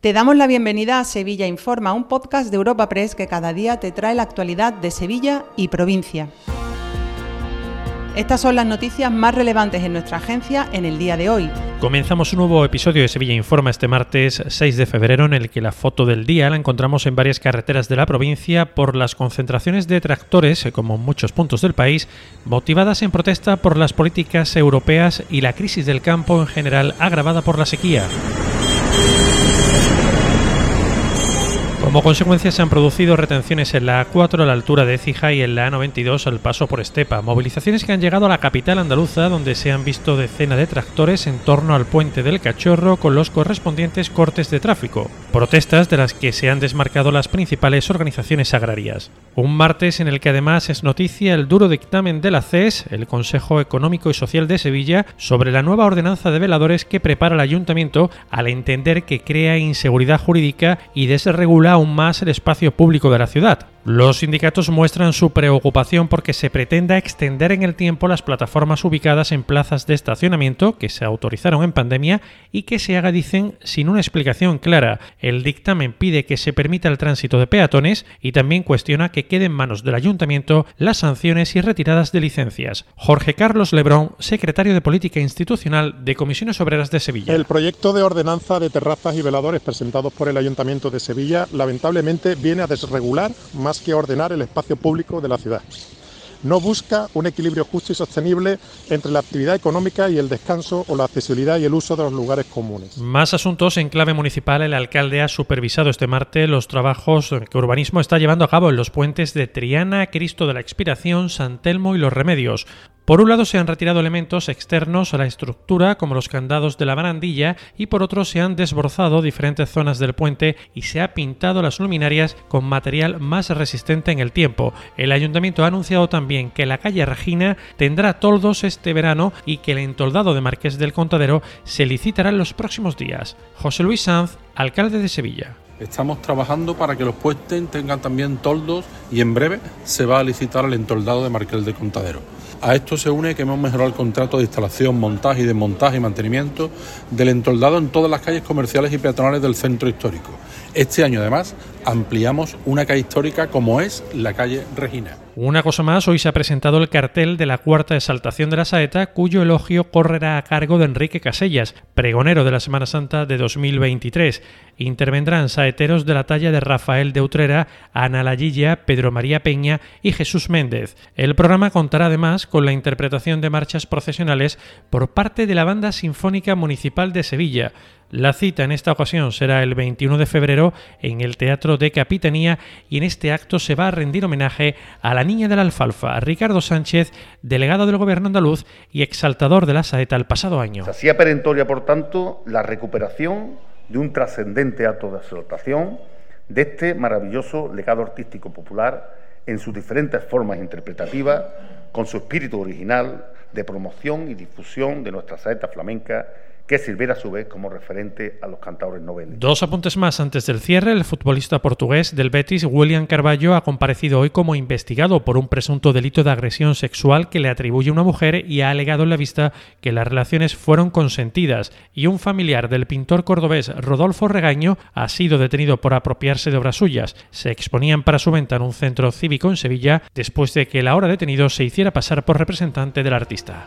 Te damos la bienvenida a Sevilla Informa, un podcast de Europa Press que cada día te trae la actualidad de Sevilla y provincia. Estas son las noticias más relevantes en nuestra agencia en el día de hoy. Comenzamos un nuevo episodio de Sevilla Informa este martes 6 de febrero en el que la foto del día la encontramos en varias carreteras de la provincia por las concentraciones de tractores, como en muchos puntos del país, motivadas en protesta por las políticas europeas y la crisis del campo en general agravada por la sequía. Como consecuencia se han producido retenciones en la A4 a la altura de Écija y en la A92 al paso por Estepa, movilizaciones que han llegado a la capital andaluza donde se han visto decenas de tractores en torno al puente del Cachorro con los correspondientes cortes de tráfico, protestas de las que se han desmarcado las principales organizaciones agrarias. Un martes en el que además es noticia el duro dictamen de la CES, el Consejo Económico y Social de Sevilla, sobre la nueva ordenanza de veladores que prepara el ayuntamiento al entender que crea inseguridad jurídica y desregula aún más el espacio público de la ciudad. Los sindicatos muestran su preocupación porque se pretenda extender en el tiempo las plataformas ubicadas en plazas de estacionamiento que se autorizaron en pandemia y que se haga, dicen, sin una explicación clara. El dictamen pide que se permita el tránsito de peatones y también cuestiona que queden en manos del ayuntamiento las sanciones y retiradas de licencias. Jorge Carlos Lebrón, secretario de Política Institucional de Comisiones Obreras de Sevilla. El proyecto de ordenanza de terrazas y veladores presentados por el Ayuntamiento de Sevilla lamentablemente viene a desregular más que ordenar el espacio público de la ciudad. No busca un equilibrio justo y sostenible entre la actividad económica y el descanso o la accesibilidad y el uso de los lugares comunes. Más asuntos en clave municipal. El alcalde ha supervisado este martes los trabajos que Urbanismo está llevando a cabo en los puentes de Triana, Cristo de la Expiración, San Telmo y Los Remedios. Por un lado se han retirado elementos externos a la estructura como los candados de la barandilla y por otro se han desbrozado diferentes zonas del puente y se ha pintado las luminarias con material más resistente en el tiempo. El ayuntamiento ha anunciado también que la calle Regina tendrá toldos este verano y que el entoldado de Marqués del Contadero se licitará en los próximos días. José Luis Sanz, alcalde de Sevilla. Estamos trabajando para que los puentes tengan también toldos y en breve se va a licitar el entoldado de Marqués del Contadero. A esto se une que hemos mejorado el contrato de instalación, montaje y desmontaje y mantenimiento del entoldado en todas las calles comerciales y peatonales del centro histórico. Este año además ampliamos una calle histórica como es la calle Regina. Una cosa más, hoy se ha presentado el cartel de la cuarta exaltación de la saeta, cuyo elogio correrá a cargo de Enrique Casellas, pregonero de la Semana Santa de 2023. Intervendrán saeteros de la talla de Rafael de Utrera, Ana Layilla, Pedro María Peña y Jesús Méndez. El programa contará además con la interpretación de marchas procesionales por parte de la Banda Sinfónica Municipal de Sevilla. La cita en esta ocasión será el 21 de febrero en el Teatro de Capitanía y en este acto se va a rendir homenaje a la niña de la alfalfa, Ricardo Sánchez, delegado del gobierno andaluz y exaltador de la saeta el pasado año. Se hacía perentoria, por tanto, la recuperación de un trascendente acto de exaltación de este maravilloso legado artístico popular en sus diferentes formas interpretativas, con su espíritu original de promoción y difusión de nuestra saeta flamenca que sirviera a su vez como referente a los cantadores noveles. Dos apuntes más antes del cierre. El futbolista portugués del Betis, William Carballo, ha comparecido hoy como investigado por un presunto delito de agresión sexual que le atribuye una mujer y ha alegado en la vista que las relaciones fueron consentidas. Y un familiar del pintor cordobés Rodolfo Regaño ha sido detenido por apropiarse de obras suyas. Se exponían para su venta en un centro cívico en Sevilla después de que el ahora detenido se hiciera pasar por representante del artista.